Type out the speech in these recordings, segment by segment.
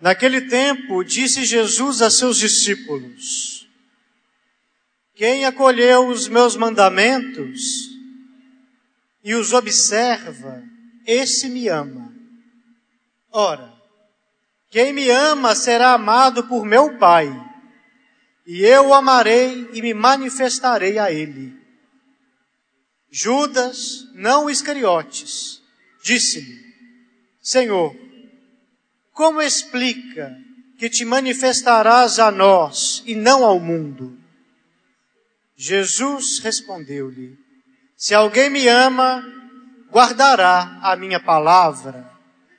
Naquele tempo, disse Jesus a seus discípulos: Quem acolheu os meus mandamentos e os observa, esse me ama. Ora, quem me ama será amado por meu Pai, e eu o amarei e me manifestarei a ele. Judas, não Iscariotes, disse-lhe: Senhor, como explica que te manifestarás a nós e não ao mundo? Jesus respondeu-lhe: Se alguém me ama, guardará a minha palavra,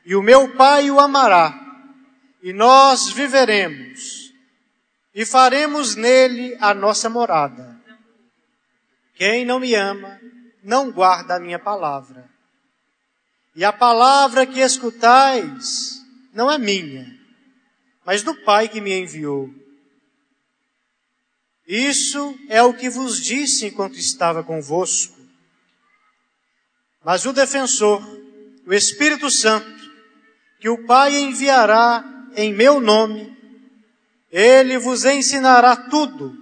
e o meu Pai o amará, e nós viveremos, e faremos nele a nossa morada. Quem não me ama, não guarda a minha palavra. E a palavra que escutais não é minha, mas do Pai que me enviou. Isso é o que vos disse enquanto estava convosco. Mas o defensor, o Espírito Santo, que o Pai enviará em meu nome, ele vos ensinará tudo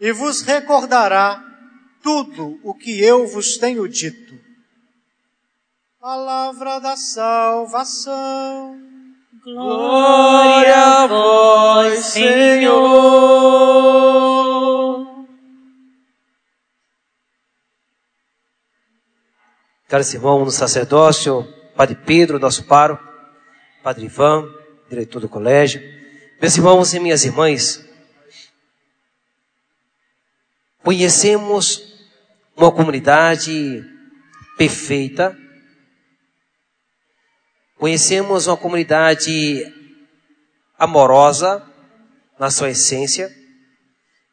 e vos recordará tudo o que eu vos tenho dito. Palavra da salvação. Glória a vós, Senhor. Caros irmãos no sacerdócio, Padre Pedro, nosso paro, Padre Ivan, diretor do colégio, meus irmãos e minhas irmãs, conhecemos uma comunidade perfeita. Conhecemos uma comunidade amorosa na sua essência.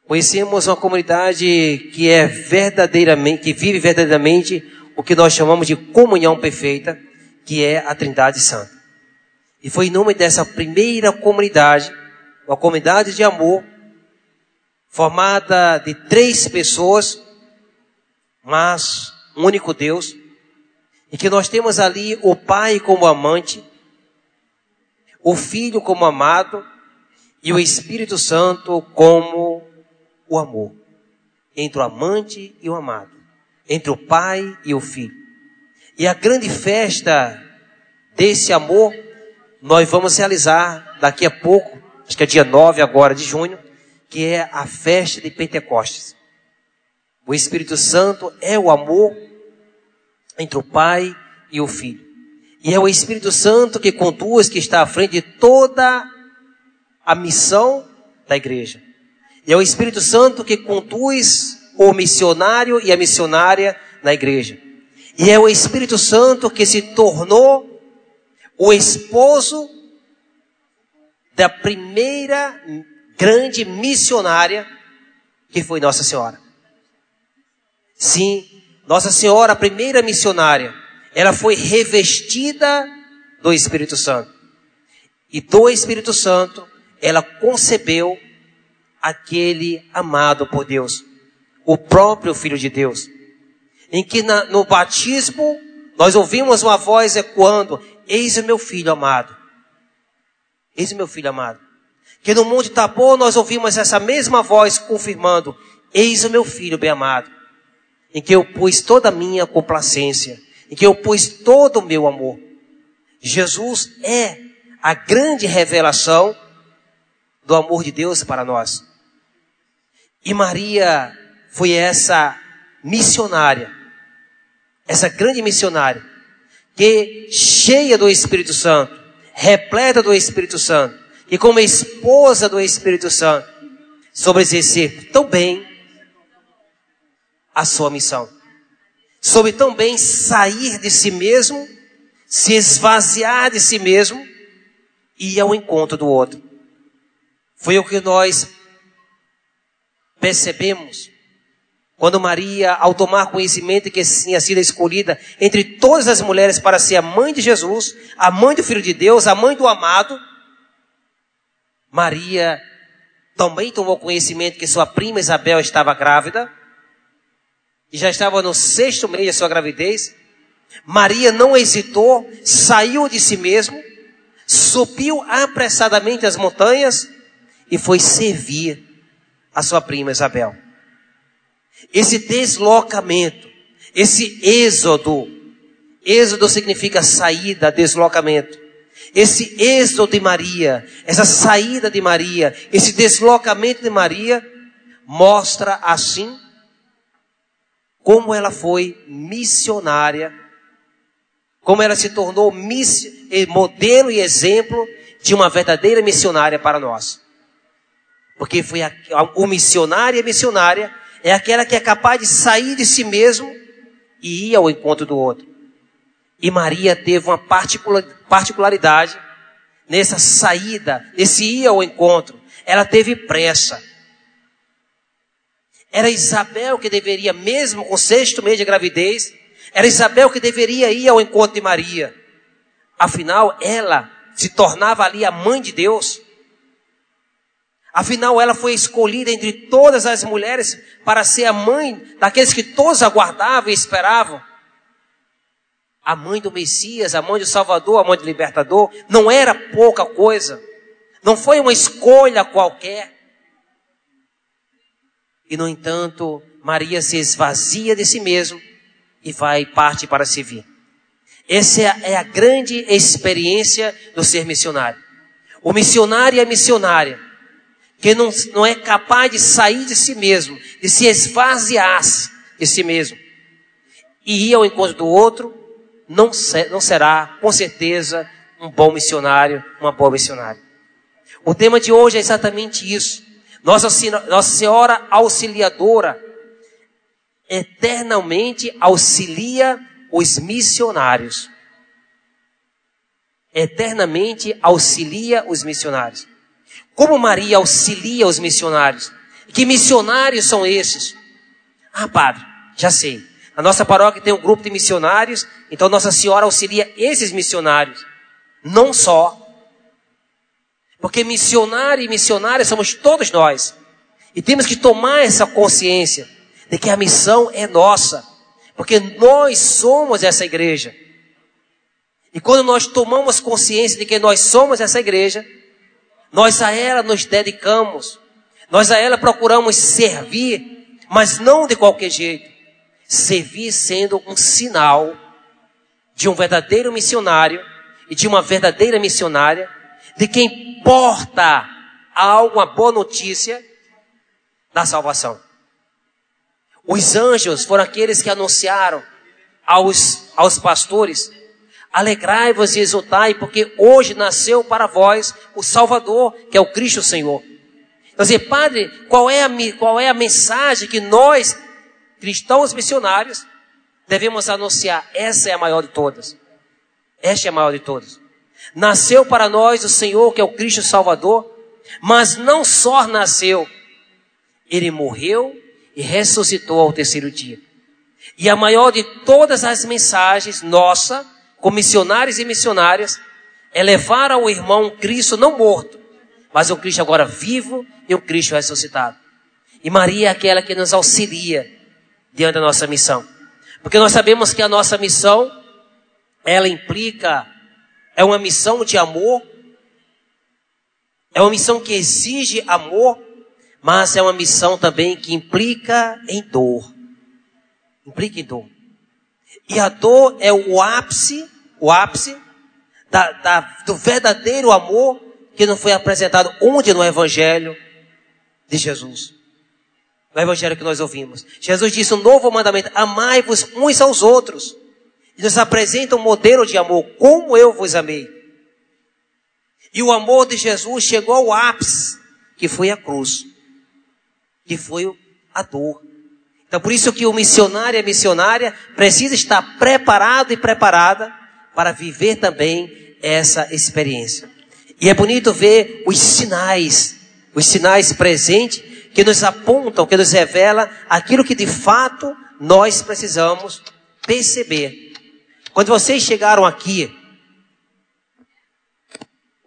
Conhecemos uma comunidade que é verdadeiramente, que vive verdadeiramente o que nós chamamos de comunhão perfeita, que é a Trindade Santa. E foi em nome dessa primeira comunidade, uma comunidade de amor, formada de três pessoas, mas um único Deus, e que nós temos ali o Pai como amante, o Filho como amado e o Espírito Santo como o amor. Entre o amante e o amado. Entre o Pai e o Filho. E a grande festa desse amor nós vamos realizar daqui a pouco, acho que é dia 9 agora de junho, que é a festa de Pentecostes. O Espírito Santo é o amor entre o Pai e o Filho. E é o Espírito Santo que conduz, que está à frente de toda a missão da igreja. E é o Espírito Santo que conduz o missionário e a missionária na igreja. E é o Espírito Santo que se tornou o esposo da primeira grande missionária que foi Nossa Senhora. Sim, Nossa Senhora, a primeira missionária, ela foi revestida do Espírito Santo. E do Espírito Santo, ela concebeu aquele amado por Deus, o próprio Filho de Deus. Em que na, no batismo, nós ouvimos uma voz ecoando: Eis o meu filho amado. Eis o meu filho amado. Que no Monte Tabor nós ouvimos essa mesma voz confirmando: Eis o meu filho bem amado em que eu pus toda a minha complacência, em que eu pus todo o meu amor. Jesus é a grande revelação do amor de Deus para nós. E Maria foi essa missionária, essa grande missionária, que cheia do Espírito Santo, repleta do Espírito Santo, e como esposa do Espírito Santo, sobre exercer tão bem a sua missão. Soube também sair de si mesmo, se esvaziar de si mesmo e ir ao encontro do outro. Foi o que nós percebemos quando Maria, ao tomar conhecimento que tinha sido escolhida entre todas as mulheres para ser a mãe de Jesus, a mãe do Filho de Deus, a mãe do amado, Maria também tomou conhecimento que sua prima Isabel estava grávida e já estava no sexto mês da sua gravidez, Maria não hesitou, saiu de si mesmo, subiu apressadamente as montanhas e foi servir a sua prima Isabel. Esse deslocamento, esse êxodo, êxodo significa saída, deslocamento. Esse êxodo de Maria, essa saída de Maria, esse deslocamento de Maria, mostra assim como ela foi missionária, como ela se tornou modelo e exemplo de uma verdadeira missionária para nós. Porque foi a, o missionário e a missionária é aquela que é capaz de sair de si mesmo e ir ao encontro do outro. E Maria teve uma particularidade nessa saída, nesse ir ao encontro. Ela teve pressa. Era Isabel que deveria, mesmo com sexto mês de gravidez, era Isabel que deveria ir ao encontro de Maria. Afinal, ela se tornava ali a mãe de Deus. Afinal, ela foi escolhida entre todas as mulheres para ser a mãe daqueles que todos aguardavam e esperavam. A mãe do Messias, a mãe do Salvador, a mãe do Libertador, não era pouca coisa. Não foi uma escolha qualquer. E no entanto, Maria se esvazia de si mesma e vai parte para servir. Essa é a, é a grande experiência do ser missionário. O missionário a missionária, que não, não é capaz de sair de si mesmo, de se esvaziar de si mesmo, e ir ao encontro do outro, não, ser, não será, com certeza, um bom missionário, uma boa missionária. O tema de hoje é exatamente isso. Nossa, Nossa Senhora Auxiliadora eternamente auxilia os missionários. Eternamente auxilia os missionários. Como Maria auxilia os missionários? Que missionários são esses? Ah, padre, já sei. A nossa paróquia tem um grupo de missionários, então Nossa Senhora auxilia esses missionários. Não só porque missionário e missionária somos todos nós. E temos que tomar essa consciência de que a missão é nossa. Porque nós somos essa igreja. E quando nós tomamos consciência de que nós somos essa igreja, nós a ela nos dedicamos. Nós a ela procuramos servir, mas não de qualquer jeito. Servir sendo um sinal de um verdadeiro missionário e de uma verdadeira missionária de quem porta algo, uma boa notícia da salvação. Os anjos foram aqueles que anunciaram aos, aos pastores: alegrai-vos e exultai, porque hoje nasceu para vós o Salvador, que é o Cristo Senhor. Então, dizer, padre, qual é, a, qual é a mensagem que nós, cristãos missionários, devemos anunciar? Essa é a maior de todas. Esta é a maior de todas. Nasceu para nós o Senhor, que é o Cristo Salvador, mas não só nasceu, ele morreu e ressuscitou ao terceiro dia. E a maior de todas as mensagens nossa, como missionários e missionárias, é levar ao irmão Cristo não morto, mas o Cristo agora vivo e o Cristo ressuscitado. E Maria é aquela que nos auxilia diante da nossa missão. Porque nós sabemos que a nossa missão, ela implica é uma missão de amor, é uma missão que exige amor, mas é uma missão também que implica em dor. Implica em dor. E a dor é o ápice, o ápice da, da, do verdadeiro amor que não foi apresentado onde no Evangelho de Jesus. No Evangelho que nós ouvimos. Jesus disse um novo mandamento: amai-vos uns aos outros nos apresenta um modelo de amor, como eu vos amei. E o amor de Jesus chegou ao ápice, que foi a cruz, que foi a dor. Então, por isso que o missionário e a missionária precisa estar preparado e preparada para viver também essa experiência. E é bonito ver os sinais, os sinais presentes que nos apontam, que nos revela aquilo que de fato nós precisamos perceber quando vocês chegaram aqui,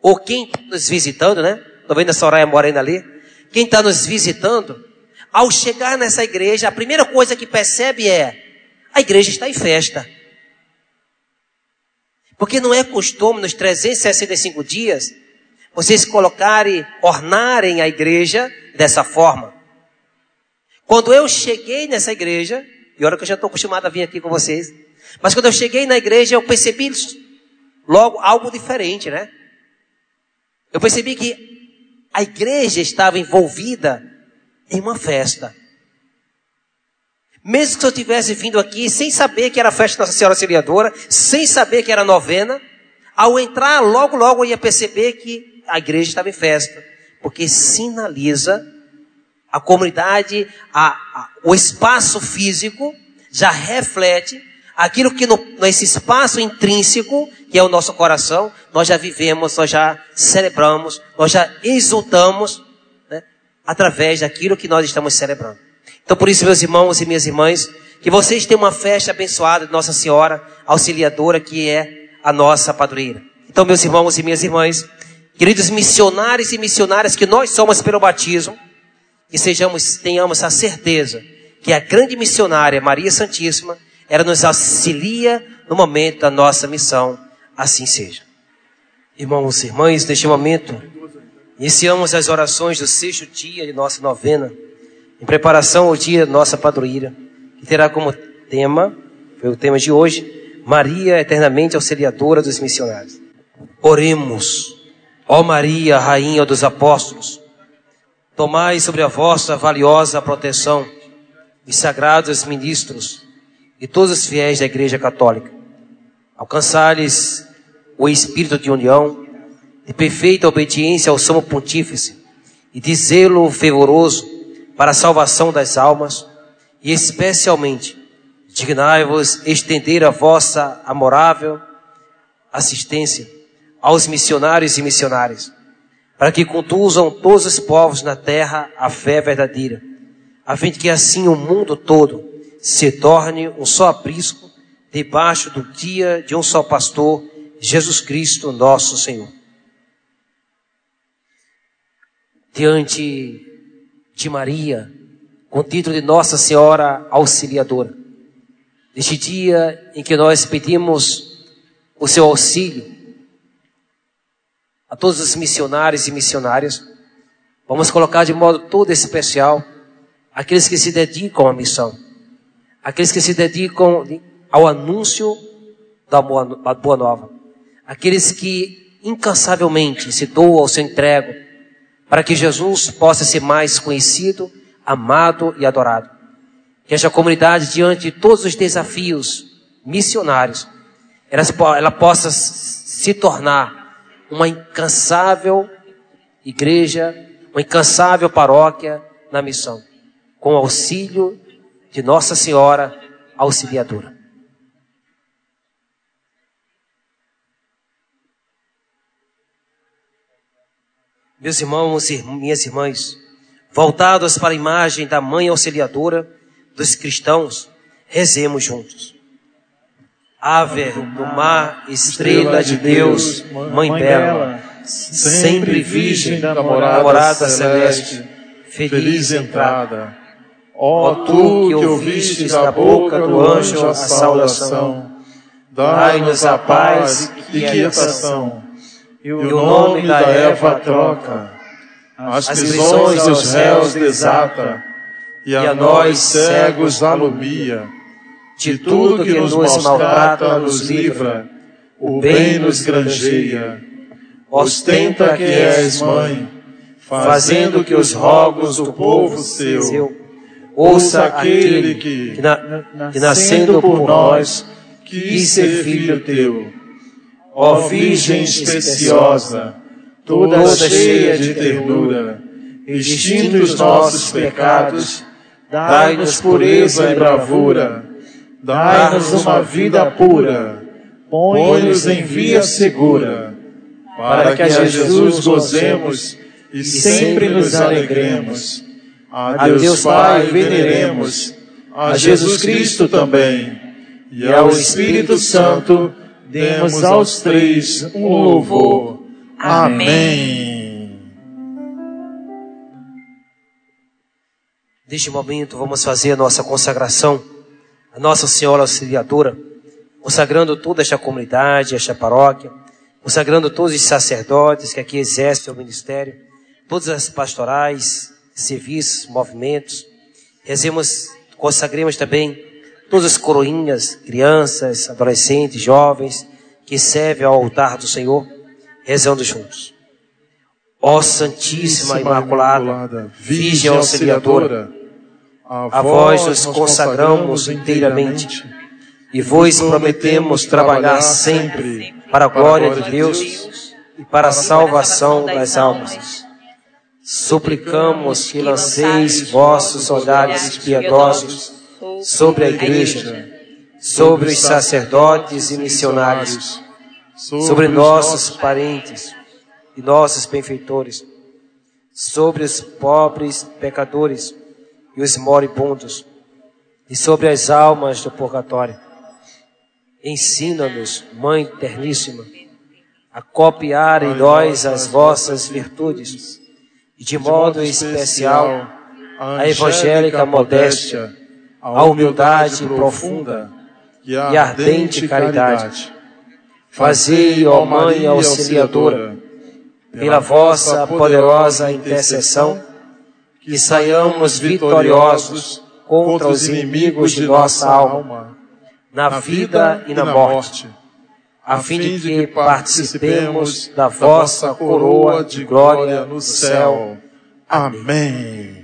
ou quem está nos visitando, né? Estou vendo a Soraya Morena ali. Quem está nos visitando, ao chegar nessa igreja, a primeira coisa que percebe é: a igreja está em festa. Porque não é costume nos 365 dias vocês colocarem, ornarem a igreja dessa forma. Quando eu cheguei nessa igreja, e olha que eu já estou acostumado a vir aqui com vocês, mas quando eu cheguei na igreja eu percebi logo algo diferente, né? Eu percebi que a igreja estava envolvida em uma festa. Mesmo que eu tivesse vindo aqui sem saber que era festa da Nossa Senhora Auxiliadora, sem saber que era novena, ao entrar, logo, logo eu ia perceber que a igreja estava em festa. Porque sinaliza a comunidade, a, a, o espaço físico já reflete aquilo que no, nesse espaço intrínseco, que é o nosso coração, nós já vivemos, nós já celebramos, nós já exultamos, né, através daquilo que nós estamos celebrando. Então, por isso, meus irmãos e minhas irmãs, que vocês tenham uma festa abençoada de Nossa Senhora Auxiliadora, que é a nossa padroeira. Então, meus irmãos e minhas irmãs, queridos missionários e missionárias que nós somos pelo batismo, que sejamos, tenhamos a certeza que a grande missionária Maria Santíssima, ela nos auxilia no momento da nossa missão, assim seja. Irmãos e irmãs, neste momento, iniciamos as orações do sexto dia de nossa novena, em preparação ao dia da nossa padroeira, que terá como tema, foi o tema de hoje, Maria eternamente auxiliadora dos missionários. Oremos, ó Maria, Rainha dos Apóstolos, tomai sobre a vossa valiosa proteção os sagrados ministros e todos os fiéis da Igreja Católica. Alcançar-lhes o espírito de união, de perfeita obediência ao Sumo Pontífice e de zelo fervoroso para a salvação das almas, e especialmente dignai-vos estender a vossa amorável assistência aos missionários e missionárias, para que conduzam todos os povos na terra a fé verdadeira, a fim de que assim o mundo todo se torne um só aprisco debaixo do dia de um só pastor, Jesus Cristo, nosso Senhor. Diante de Maria, com o título de Nossa Senhora Auxiliadora. Neste dia em que nós pedimos o seu auxílio a todos os missionários e missionárias, vamos colocar de modo todo especial aqueles que se dedicam à missão, aqueles que se dedicam ao anúncio da boa, nova, aqueles que incansavelmente se doam ao seu entrego para que Jesus possa ser mais conhecido, amado e adorado. Que esta comunidade, diante de todos os desafios missionários, ela, ela possa se tornar uma incansável igreja, uma incansável paróquia na missão, com auxílio de Nossa Senhora Auxiliadora. meus irmãos e minhas irmãs, voltados para a imagem da Mãe Auxiliadora dos cristãos, rezemos juntos. Ave do mar, estrela de Deus, Mãe bela, sempre virgem da morada celeste, feliz entrada. Ó tu que ouvistes da boca do anjo a saudação, dai-nos a paz e quietação. e o, nome da Eva troca, as prisões dos réus desata, e a nós cegos alumia. De tudo que nos maltrata nos livra, o bem nos granjeia. Ostenta que és mãe, fazendo que os rogos do povo seu ouça aquele que, que nascendo por nós, quis ser filho teu Ó Virgem especiosa, toda cheia de ternura, extinto os nossos pecados, dai-nos pureza e bravura, dai-nos uma vida pura, põe-nos em via segura, para que a Jesus gozemos e sempre nos alegremos. A Deus Pai veneremos, a Jesus Cristo também, e ao Espírito Santo, Demos aos três um louvor. Amém. Neste momento, vamos fazer a nossa consagração a Nossa Senhora Auxiliadora, consagrando toda esta comunidade, esta paróquia, consagrando todos os sacerdotes que aqui exercem o ministério, todas as pastorais, serviços, movimentos. Rezemos, consagremos também todas as coroinhas, crianças, adolescentes, jovens, que servem ao altar do Senhor, rezando juntos. Ó Santíssima Imaculada, Virgem Auxiliadora, a vós nos consagramos inteiramente e vos prometemos trabalhar sempre para a glória de Deus e para a salvação das almas. Suplicamos que lanceis vossos olhares piedosos sobre a Igreja, sobre os sacerdotes e missionários, sobre nossos parentes e nossos benfeitores, sobre os pobres pecadores e os moribundos, e sobre as almas do purgatório. Ensina-nos, Mãe Terníssima, a copiar em nós as vossas virtudes, e de modo especial a evangélica modéstia, a humildade profunda e a ardente caridade. Fazei, ó Mãe Auxiliadora, pela vossa poderosa intercessão, que saiamos vitoriosos contra os inimigos de nossa alma, na vida e na morte, a fim de que participemos da vossa coroa de glória no céu. Amém.